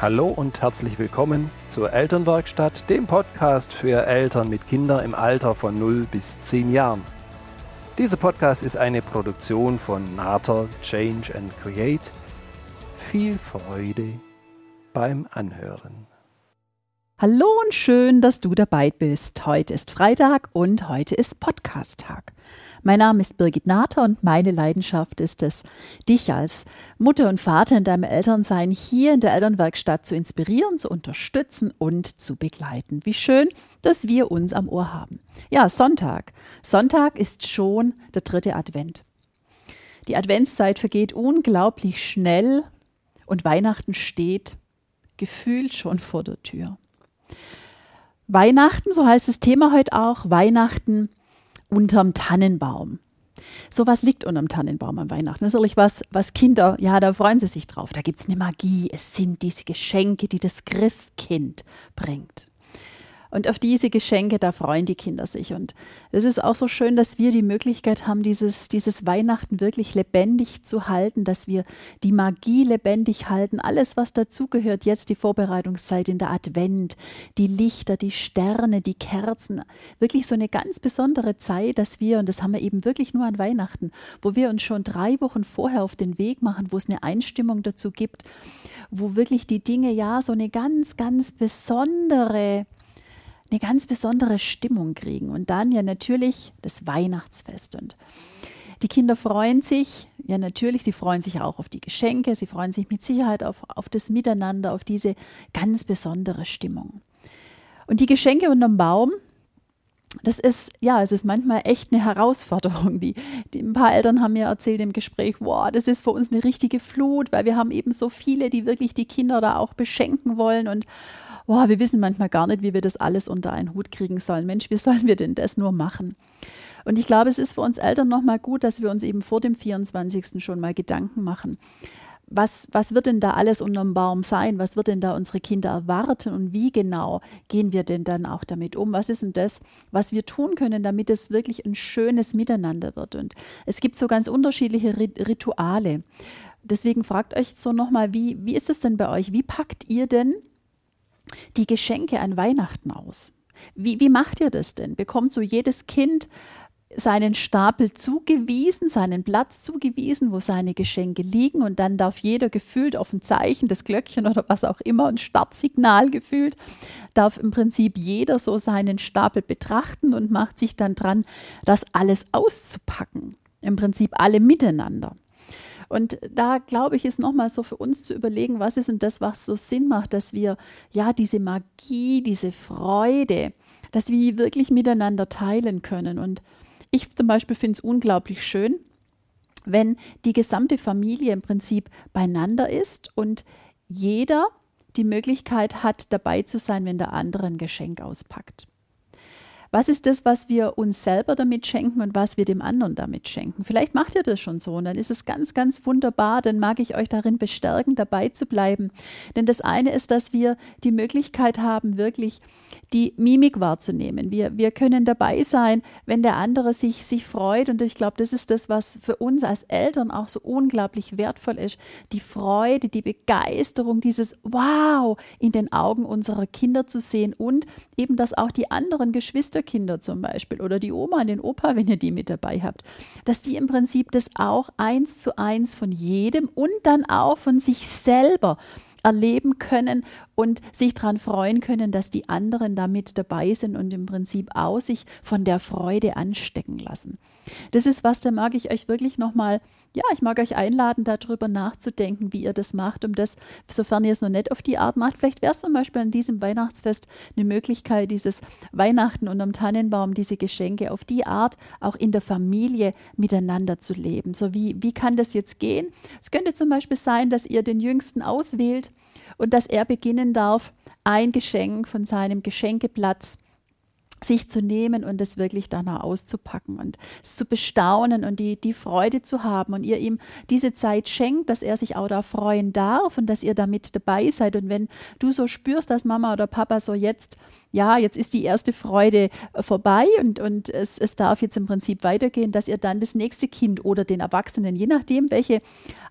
Hallo und herzlich willkommen zur Elternwerkstatt, dem Podcast für Eltern mit Kindern im Alter von 0 bis 10 Jahren. Dieser Podcast ist eine Produktion von Nater Change and Create. Viel Freude beim Anhören. Hallo und schön, dass du dabei bist. Heute ist Freitag und heute ist Podcast-Tag. Mein Name ist Birgit Nater und meine Leidenschaft ist es, dich als Mutter und Vater in deinem Elternsein hier in der Elternwerkstatt zu inspirieren, zu unterstützen und zu begleiten. Wie schön, dass wir uns am Ohr haben. Ja, Sonntag. Sonntag ist schon der dritte Advent. Die Adventszeit vergeht unglaublich schnell und Weihnachten steht gefühlt schon vor der Tür. Weihnachten, so heißt das Thema heute auch, Weihnachten unterm Tannenbaum. So was liegt unterm Tannenbaum am Weihnachten. Das ist natürlich was, was Kinder, ja, da freuen sie sich drauf. Da gibt es eine Magie. Es sind diese Geschenke, die das Christkind bringt. Und auf diese Geschenke, da freuen die Kinder sich. Und es ist auch so schön, dass wir die Möglichkeit haben, dieses, dieses Weihnachten wirklich lebendig zu halten, dass wir die Magie lebendig halten. Alles, was dazugehört, jetzt die Vorbereitungszeit in der Advent, die Lichter, die Sterne, die Kerzen. Wirklich so eine ganz besondere Zeit, dass wir, und das haben wir eben wirklich nur an Weihnachten, wo wir uns schon drei Wochen vorher auf den Weg machen, wo es eine Einstimmung dazu gibt, wo wirklich die Dinge ja so eine ganz, ganz besondere eine ganz besondere Stimmung kriegen. Und dann ja natürlich das Weihnachtsfest. Und die Kinder freuen sich, ja natürlich, sie freuen sich auch auf die Geschenke, sie freuen sich mit Sicherheit auf, auf das Miteinander, auf diese ganz besondere Stimmung. Und die Geschenke unterm Baum, das ist, ja, es ist manchmal echt eine Herausforderung. Die, die, ein paar Eltern haben mir erzählt im Gespräch, wow, das ist für uns eine richtige Flut, weil wir haben eben so viele, die wirklich die Kinder da auch beschenken wollen und boah, wir wissen manchmal gar nicht, wie wir das alles unter einen Hut kriegen sollen. Mensch, wie sollen wir denn das nur machen? Und ich glaube, es ist für uns Eltern nochmal gut, dass wir uns eben vor dem 24. schon mal Gedanken machen. Was, was wird denn da alles unterm Baum sein? Was wird denn da unsere Kinder erwarten? Und wie genau gehen wir denn dann auch damit um? Was ist denn das, was wir tun können, damit es wirklich ein schönes Miteinander wird? Und es gibt so ganz unterschiedliche Rituale. Deswegen fragt euch so nochmal, wie, wie ist es denn bei euch? Wie packt ihr denn die Geschenke an Weihnachten aus? Wie, wie macht ihr das denn? Bekommt so jedes Kind seinen Stapel zugewiesen, seinen Platz zugewiesen, wo seine Geschenke liegen und dann darf jeder gefühlt auf ein Zeichen, das Glöckchen oder was auch immer, ein Startsignal gefühlt, darf im Prinzip jeder so seinen Stapel betrachten und macht sich dann dran, das alles auszupacken. Im Prinzip alle miteinander. Und da glaube ich, ist nochmal so für uns zu überlegen, was ist denn das, was so Sinn macht, dass wir ja diese Magie, diese Freude, dass wir wirklich miteinander teilen können. Und ich zum Beispiel finde es unglaublich schön, wenn die gesamte Familie im Prinzip beieinander ist und jeder die Möglichkeit hat, dabei zu sein, wenn der andere ein Geschenk auspackt. Was ist das, was wir uns selber damit schenken und was wir dem anderen damit schenken? Vielleicht macht ihr das schon so und dann ist es ganz, ganz wunderbar. Dann mag ich euch darin bestärken, dabei zu bleiben. Denn das eine ist, dass wir die Möglichkeit haben, wirklich die Mimik wahrzunehmen. Wir, wir können dabei sein, wenn der andere sich, sich freut. Und ich glaube, das ist das, was für uns als Eltern auch so unglaublich wertvoll ist. Die Freude, die Begeisterung, dieses Wow in den Augen unserer Kinder zu sehen und eben, dass auch die anderen Geschwister Geschwisterkinder zum Beispiel oder die Oma und den Opa, wenn ihr die mit dabei habt, dass die im Prinzip das auch eins zu eins von jedem und dann auch von sich selber erleben können und sich daran freuen können, dass die anderen damit dabei sind und im Prinzip auch sich von der Freude anstecken lassen. Das ist was, da mag ich euch wirklich nochmal, ja, ich mag euch einladen, darüber nachzudenken, wie ihr das macht, um das, sofern ihr es noch nicht auf die Art macht, vielleicht wäre es zum Beispiel an diesem Weihnachtsfest eine Möglichkeit, dieses Weihnachten unterm Tannenbaum, diese Geschenke auf die Art auch in der Familie miteinander zu leben. So wie, wie kann das jetzt gehen? Es könnte zum Beispiel sein, dass ihr den Jüngsten auswählt, und dass er beginnen darf, ein Geschenk von seinem Geschenkeplatz sich zu nehmen und es wirklich danach auszupacken und es zu bestaunen und die, die Freude zu haben und ihr ihm diese Zeit schenkt, dass er sich auch da freuen darf und dass ihr damit dabei seid. Und wenn du so spürst, dass Mama oder Papa so jetzt ja, jetzt ist die erste Freude äh, vorbei und, und es, es darf jetzt im Prinzip weitergehen, dass ihr dann das nächste Kind oder den Erwachsenen, je nachdem, welche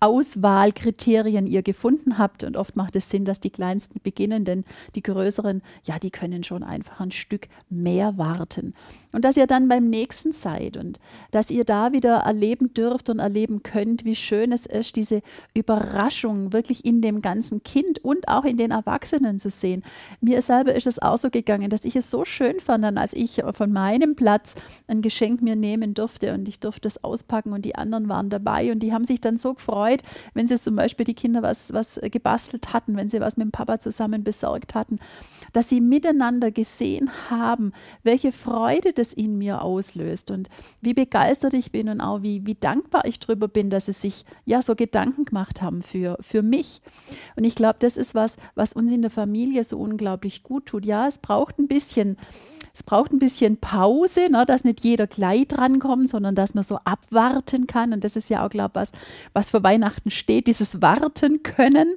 Auswahlkriterien ihr gefunden habt. Und oft macht es Sinn, dass die Kleinsten beginnen, denn die Größeren, ja, die können schon einfach ein Stück mehr warten. Und dass ihr dann beim nächsten seid und dass ihr da wieder erleben dürft und erleben könnt, wie schön es ist, diese Überraschung wirklich in dem ganzen Kind und auch in den Erwachsenen zu sehen. Mir selber ist es auch so gegangen, dass ich es so schön fand, als ich von meinem Platz ein Geschenk mir nehmen durfte und ich durfte es auspacken und die anderen waren dabei und die haben sich dann so gefreut, wenn sie zum Beispiel die Kinder was, was gebastelt hatten, wenn sie was mit dem Papa zusammen besorgt hatten, dass sie miteinander gesehen haben, welche Freude das in mir auslöst und wie begeistert ich bin und auch wie, wie dankbar ich darüber bin, dass sie sich ja so Gedanken gemacht haben für, für mich. Und ich glaube, das ist was, was uns in der Familie so unglaublich gut tut. Ja, es braucht ein bisschen es braucht ein bisschen Pause, ne, dass nicht jeder gleich drankommt, sondern dass man so abwarten kann. Und das ist ja auch, glaube ich, was, was für Weihnachten steht, dieses Warten können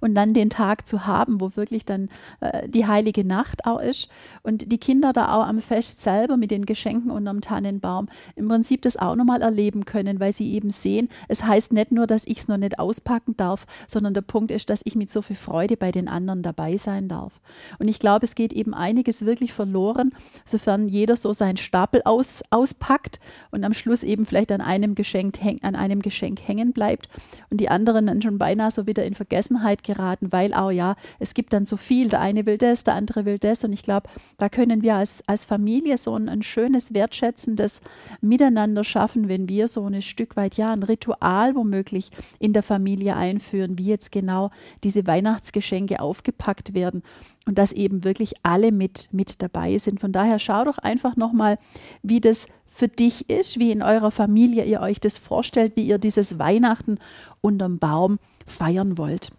und dann den Tag zu haben, wo wirklich dann äh, die heilige Nacht auch ist und die Kinder da auch am Fest selber mit den Geschenken unterm Tannenbaum im Prinzip das auch nochmal erleben können, weil sie eben sehen, es heißt nicht nur, dass ich es noch nicht auspacken darf, sondern der Punkt ist, dass ich mit so viel Freude bei den anderen dabei sein darf. Und ich glaube, es geht eben einiges wirklich verloren, sofern jeder so seinen Stapel aus, auspackt und am Schluss eben vielleicht an einem Geschenk, an einem Geschenk hängen bleibt und die anderen dann schon beinahe so wieder in Vergessenheit Verlegenheit geraten, weil auch ja, es gibt dann so viel, der eine will das, der andere will das und ich glaube, da können wir als, als Familie so ein, ein schönes, wertschätzendes Miteinander schaffen, wenn wir so ein Stück weit, ja, ein Ritual womöglich in der Familie einführen, wie jetzt genau diese Weihnachtsgeschenke aufgepackt werden und dass eben wirklich alle mit, mit dabei sind. Von daher schau doch einfach nochmal, wie das für dich ist, wie in eurer Familie ihr euch das vorstellt, wie ihr dieses Weihnachten unterm Baum feiern wollt.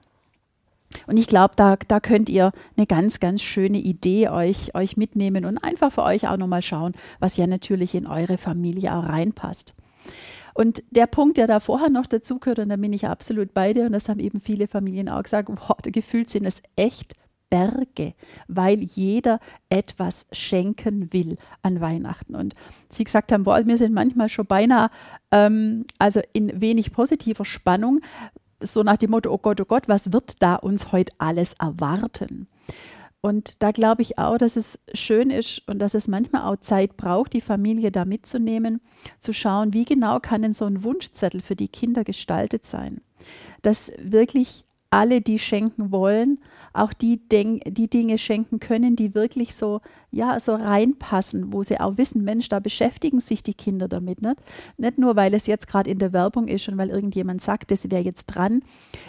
Und ich glaube, da, da könnt ihr eine ganz, ganz schöne Idee euch, euch mitnehmen und einfach für euch auch nochmal schauen, was ja natürlich in eure Familie auch reinpasst. Und der Punkt, der da vorher noch dazu gehört, und da bin ich absolut bei dir, und das haben eben viele Familien auch gesagt, wow, gefühlt sind es echt Berge, weil jeder etwas schenken will an Weihnachten. Und sie gesagt haben, boah, wir sind manchmal schon beinahe, ähm, also in wenig positiver Spannung, so nach dem Motto, oh Gott, oh Gott, was wird da uns heute alles erwarten? Und da glaube ich auch, dass es schön ist und dass es manchmal auch Zeit braucht, die Familie da mitzunehmen, zu schauen, wie genau kann denn so ein Wunschzettel für die Kinder gestaltet sein. Dass wirklich alle, die schenken wollen, auch die, die Dinge schenken können, die wirklich so ja, so reinpassen, wo sie auch wissen, Mensch, da beschäftigen sich die Kinder damit. Nicht, nicht nur, weil es jetzt gerade in der Werbung ist und weil irgendjemand sagt, das wäre jetzt dran,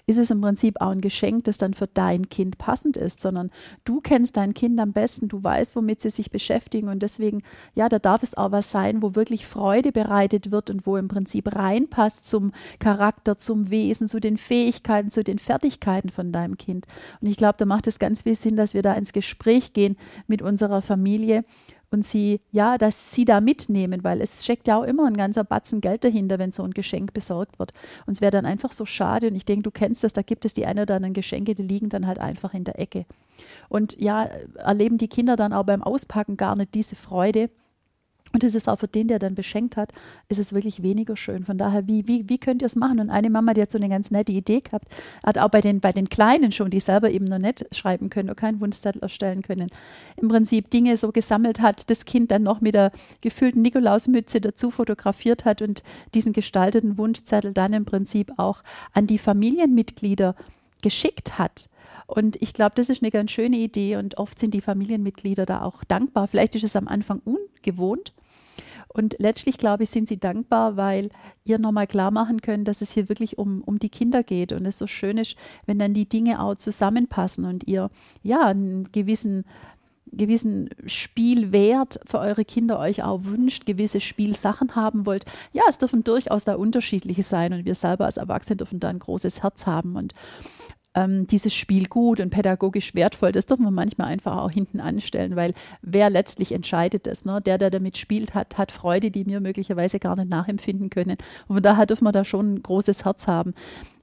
ist es im Prinzip auch ein Geschenk, das dann für dein Kind passend ist, sondern du kennst dein Kind am besten, du weißt, womit sie sich beschäftigen und deswegen, ja, da darf es auch was sein, wo wirklich Freude bereitet wird und wo im Prinzip reinpasst zum Charakter, zum Wesen, zu den Fähigkeiten, zu den Fertigkeiten von deinem Kind. Und ich glaube, da macht es ganz viel Sinn, dass wir da ins Gespräch gehen mit unserer Familie Familie und sie, ja, dass sie da mitnehmen, weil es steckt ja auch immer ein ganzer Batzen Geld dahinter, wenn so ein Geschenk besorgt wird. Und es wäre dann einfach so schade. Und ich denke, du kennst das, da gibt es die ein oder anderen Geschenke, die liegen dann halt einfach in der Ecke. Und ja, erleben die Kinder dann auch beim Auspacken gar nicht diese Freude und es ist auch für den, der dann beschenkt hat, ist es wirklich weniger schön. Von daher, wie, wie, wie könnt ihr es machen? Und eine Mama, die hat so eine ganz nette Idee gehabt, hat auch bei den, bei den Kleinen schon, die selber eben noch nicht schreiben können oder keinen Wunschzettel erstellen können, im Prinzip Dinge so gesammelt hat, das Kind dann noch mit der gefüllten Nikolausmütze dazu fotografiert hat und diesen gestalteten Wunschzettel dann im Prinzip auch an die Familienmitglieder geschickt hat. Und ich glaube, das ist eine ganz schöne Idee und oft sind die Familienmitglieder da auch dankbar. Vielleicht ist es am Anfang ungewohnt. Und letztlich, glaube ich, sind sie dankbar, weil ihr nochmal klar machen könnt, dass es hier wirklich um, um die Kinder geht. Und es so schön ist, wenn dann die Dinge auch zusammenpassen und ihr ja einen gewissen gewissen Spielwert für eure Kinder euch auch wünscht, gewisse Spielsachen haben wollt. Ja, es dürfen durchaus da unterschiedliche sein und wir selber als Erwachsene dürfen da ein großes Herz haben und ähm, dieses Spiel gut und pädagogisch wertvoll, das dürfen wir manchmal einfach auch hinten anstellen, weil wer letztlich entscheidet das? Ne? Der, der damit spielt, hat, hat Freude, die wir möglicherweise gar nicht nachempfinden können. Und von daher dürfen wir da schon ein großes Herz haben.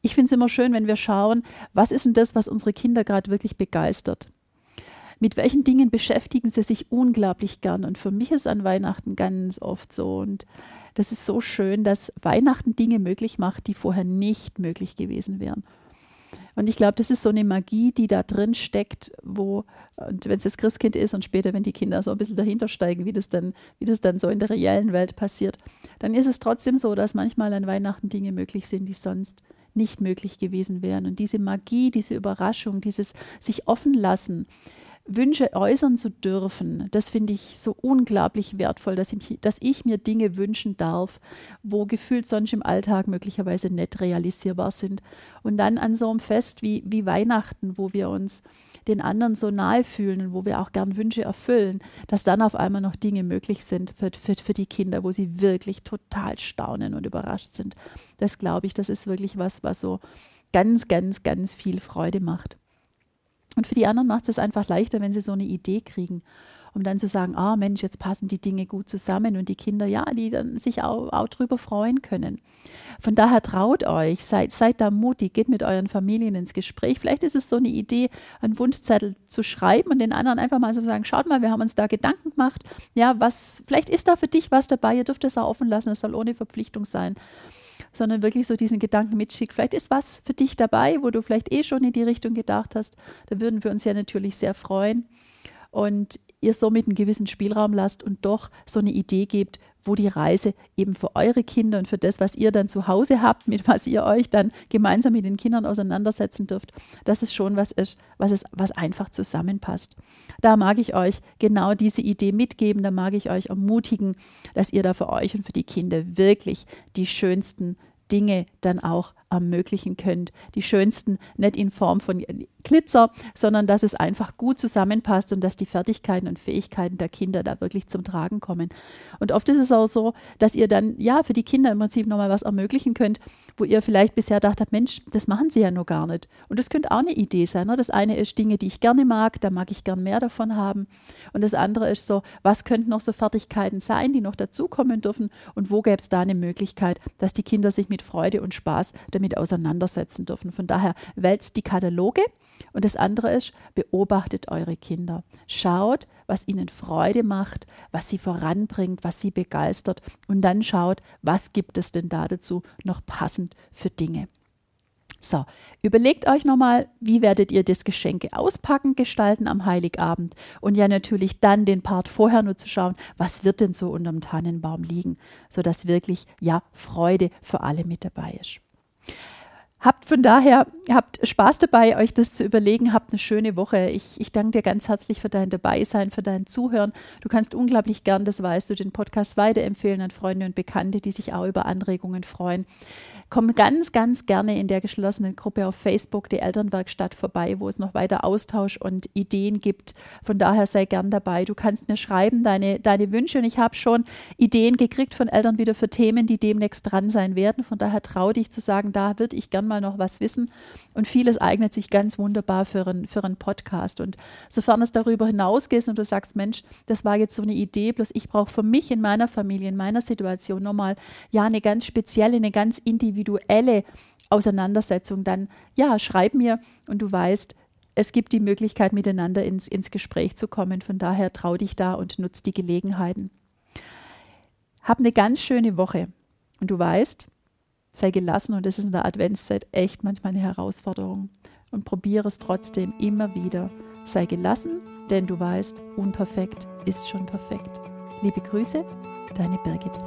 Ich finde es immer schön, wenn wir schauen, was ist denn das, was unsere Kinder gerade wirklich begeistert? mit welchen Dingen beschäftigen sie sich unglaublich gern. Und für mich ist an Weihnachten ganz oft so. Und das ist so schön, dass Weihnachten Dinge möglich macht, die vorher nicht möglich gewesen wären. Und ich glaube, das ist so eine Magie, die da drin steckt, wo, und wenn es das Christkind ist und später, wenn die Kinder so ein bisschen dahinter steigen, wie das dann, wie das dann so in der reellen Welt passiert, dann ist es trotzdem so, dass manchmal an Weihnachten Dinge möglich sind, die sonst nicht möglich gewesen wären. Und diese Magie, diese Überraschung, dieses sich offen lassen, Wünsche äußern zu dürfen, das finde ich so unglaublich wertvoll, dass ich, dass ich, mir Dinge wünschen darf, wo gefühlt sonst im Alltag möglicherweise nicht realisierbar sind. Und dann an so einem Fest wie, wie Weihnachten, wo wir uns den anderen so nahe fühlen und wo wir auch gern Wünsche erfüllen, dass dann auf einmal noch Dinge möglich sind für, für, für die Kinder, wo sie wirklich total staunen und überrascht sind. Das glaube ich, das ist wirklich was, was so ganz, ganz, ganz viel Freude macht. Und für die anderen macht es einfach leichter, wenn sie so eine Idee kriegen, um dann zu sagen, ah Mensch, jetzt passen die Dinge gut zusammen und die Kinder, ja, die dann sich auch, auch drüber freuen können. Von daher traut euch, seid, seid da mutig, geht mit euren Familien ins Gespräch. Vielleicht ist es so eine Idee, einen Wunschzettel zu schreiben und den anderen einfach mal so sagen, schaut mal, wir haben uns da Gedanken gemacht. Ja, was, vielleicht ist da für dich was dabei, ihr dürft es auch offen lassen, es soll ohne Verpflichtung sein sondern wirklich so diesen Gedanken mitschickt. Vielleicht ist was für dich dabei, wo du vielleicht eh schon in die Richtung gedacht hast. Da würden wir uns ja natürlich sehr freuen. Und ihr somit einen gewissen Spielraum lasst und doch so eine Idee gebt, wo die Reise eben für eure Kinder und für das, was ihr dann zu Hause habt, mit was ihr euch dann gemeinsam mit den Kindern auseinandersetzen dürft, dass es schon was ist, was, es, was einfach zusammenpasst. Da mag ich euch genau diese Idee mitgeben, da mag ich euch ermutigen, dass ihr da für euch und für die Kinder wirklich die schönsten Dinge dann auch ermöglichen könnt. Die schönsten, nicht in Form von Glitzer, sondern dass es einfach gut zusammenpasst und dass die Fertigkeiten und Fähigkeiten der Kinder da wirklich zum Tragen kommen. Und oft ist es auch so, dass ihr dann ja für die Kinder im Prinzip nochmal was ermöglichen könnt, wo ihr vielleicht bisher dachtet, Mensch, das machen sie ja nur gar nicht. Und das könnte auch eine Idee sein. Ne? Das eine ist Dinge, die ich gerne mag, da mag ich gern mehr davon haben. Und das andere ist so, was könnten noch so Fertigkeiten sein, die noch dazukommen dürfen und wo gäbe es da eine Möglichkeit, dass die Kinder sich mit Freude und Spaß damit auseinandersetzen dürfen. Von daher wälzt die Kataloge und das andere ist, beobachtet eure Kinder. Schaut, was ihnen Freude macht, was sie voranbringt, was sie begeistert. Und dann schaut, was gibt es denn da dazu noch passend für Dinge. So, überlegt euch nochmal, wie werdet ihr das Geschenke auspacken, gestalten am Heiligabend und ja natürlich dann den Part vorher nur zu schauen, was wird denn so unterm Tannenbaum liegen, sodass wirklich ja Freude für alle mit dabei ist. Habt von daher, habt Spaß dabei, euch das zu überlegen, habt eine schöne Woche. Ich, ich danke dir ganz herzlich für dein Dabeisein, für dein Zuhören. Du kannst unglaublich gern, das weißt du, den Podcast weiterempfehlen an Freunde und Bekannte, die sich auch über Anregungen freuen. Komm ganz, ganz gerne in der geschlossenen Gruppe auf Facebook, die Elternwerkstatt, vorbei, wo es noch weiter Austausch und Ideen gibt. Von daher sei gern dabei. Du kannst mir schreiben, deine, deine Wünsche. Und ich habe schon Ideen gekriegt von Eltern wieder für Themen, die demnächst dran sein werden. Von daher trau dich zu sagen, da würde ich gern mal noch was wissen. Und vieles eignet sich ganz wunderbar für, ein, für einen Podcast. Und sofern es darüber hinausgeht und du sagst, Mensch, das war jetzt so eine Idee, bloß ich brauche für mich in meiner Familie, in meiner Situation nochmal ja eine ganz spezielle, eine ganz individuelle individuelle Auseinandersetzung, dann ja, schreib mir und du weißt, es gibt die Möglichkeit, miteinander ins, ins Gespräch zu kommen. Von daher trau dich da und nutz die Gelegenheiten. Hab eine ganz schöne Woche. Und du weißt, sei gelassen und das ist in der Adventszeit echt manchmal eine Herausforderung. Und probiere es trotzdem immer wieder. Sei gelassen, denn du weißt, unperfekt ist schon perfekt. Liebe Grüße, deine Birgit.